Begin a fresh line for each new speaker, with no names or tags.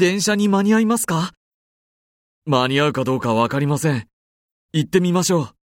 電車に間に合いますか？
間に合うかどうかわかりません。行ってみましょう。